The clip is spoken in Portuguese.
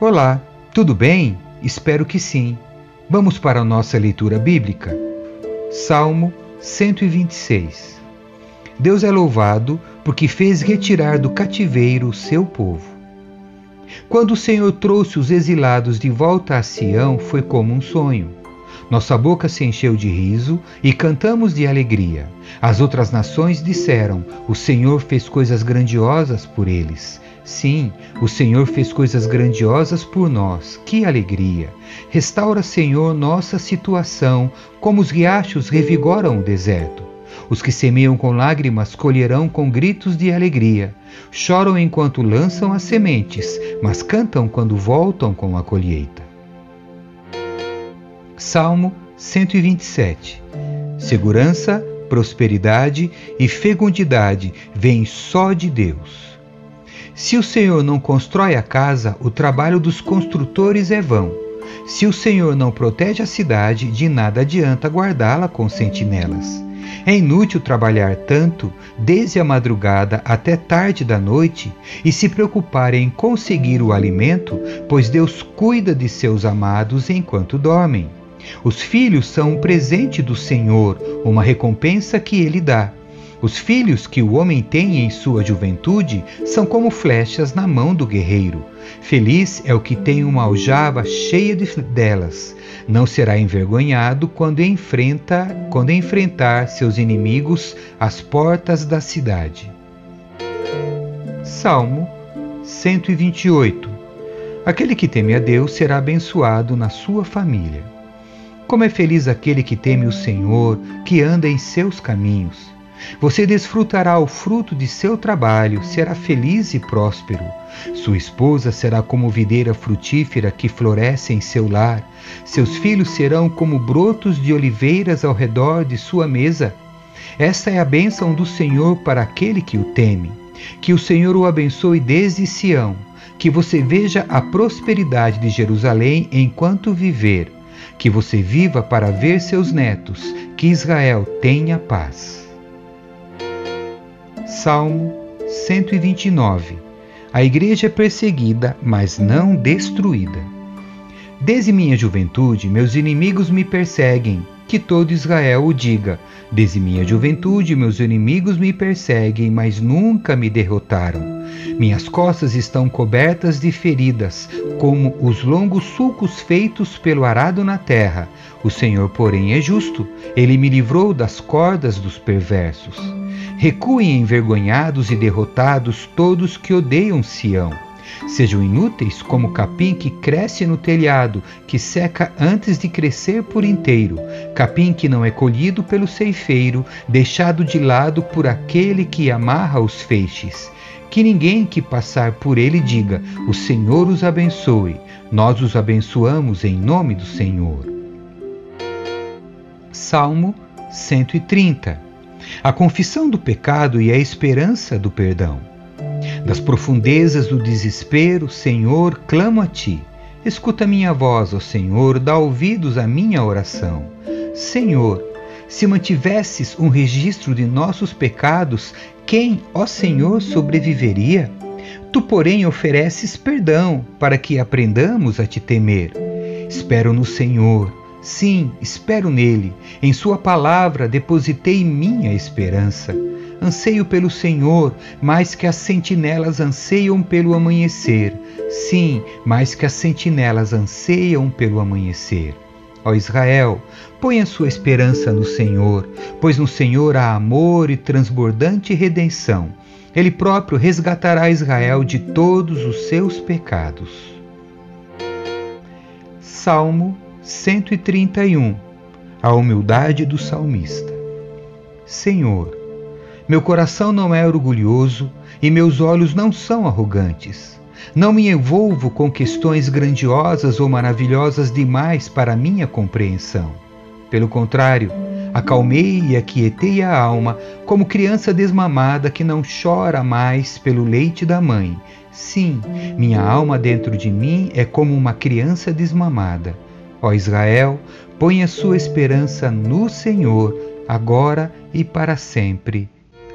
Olá, tudo bem? Espero que sim. Vamos para a nossa leitura bíblica. Salmo 126. Deus é louvado porque fez retirar do cativeiro o seu povo. Quando o Senhor trouxe os exilados de volta a Sião, foi como um sonho. Nossa boca se encheu de riso e cantamos de alegria. As outras nações disseram: O Senhor fez coisas grandiosas por eles. Sim, o Senhor fez coisas grandiosas por nós. Que alegria! Restaura, Senhor, nossa situação, como os riachos revigoram o deserto. Os que semeiam com lágrimas colherão com gritos de alegria. Choram enquanto lançam as sementes, mas cantam quando voltam com a colheita. Salmo 127 Segurança, prosperidade e fecundidade vêm só de Deus. Se o Senhor não constrói a casa, o trabalho dos construtores é vão. Se o Senhor não protege a cidade, de nada adianta guardá-la com sentinelas. É inútil trabalhar tanto, desde a madrugada até tarde da noite, e se preocupar em conseguir o alimento, pois Deus cuida de seus amados enquanto dormem. Os filhos são um presente do Senhor, uma recompensa que ele dá. Os filhos que o homem tem em sua juventude são como flechas na mão do guerreiro. Feliz é o que tem uma aljava cheia de delas. Não será envergonhado quando enfrenta, quando enfrentar seus inimigos às portas da cidade. Salmo 128. Aquele que teme a Deus será abençoado na sua família. Como é feliz aquele que teme o Senhor, que anda em seus caminhos. Você desfrutará o fruto de seu trabalho, será feliz e próspero. Sua esposa será como videira frutífera que floresce em seu lar. Seus filhos serão como brotos de oliveiras ao redor de sua mesa. Esta é a bênção do Senhor para aquele que o teme. Que o Senhor o abençoe desde Sião. Que você veja a prosperidade de Jerusalém enquanto viver. Que você viva para ver seus netos. Que Israel tenha paz. Salmo 129 A igreja é perseguida, mas não destruída. Desde minha juventude, meus inimigos me perseguem, que todo Israel o diga. Desde minha juventude, meus inimigos me perseguem, mas nunca me derrotaram. Minhas costas estão cobertas de feridas, como os longos sulcos feitos pelo arado na terra. O Senhor, porém, é justo, ele me livrou das cordas dos perversos. Recuem envergonhados e derrotados todos que odeiam Sião. Sejam inúteis como o capim que cresce no telhado, que seca antes de crescer por inteiro, capim que não é colhido pelo ceifeiro, deixado de lado por aquele que amarra os feixes. Que ninguém que passar por ele diga: O Senhor os abençoe. Nós os abençoamos em nome do Senhor. Salmo 130 a confissão do pecado e a esperança do perdão. Das profundezas do desespero, Senhor, clamo a ti. Escuta minha voz, ó Senhor, dá ouvidos à minha oração. Senhor, se mantivesses um registro de nossos pecados, quem, ó Senhor, sobreviveria? Tu, porém, ofereces perdão para que aprendamos a te temer. Espero no Senhor Sim, espero nele. Em Sua palavra depositei minha esperança. Anseio pelo Senhor, mais que as sentinelas anseiam pelo amanhecer. Sim, mais que as sentinelas anseiam pelo amanhecer. Ó Israel, ponha sua esperança no Senhor, pois no Senhor há amor e transbordante redenção. Ele próprio resgatará Israel de todos os seus pecados. Salmo 131 A humildade do salmista. Senhor, meu coração não é orgulhoso e meus olhos não são arrogantes. Não me envolvo com questões grandiosas ou maravilhosas demais para minha compreensão. Pelo contrário, acalmei e aquietei a alma como criança desmamada que não chora mais pelo leite da mãe. Sim, minha alma dentro de mim é como uma criança desmamada Ó Israel, põe a sua esperança no Senhor, agora e para sempre.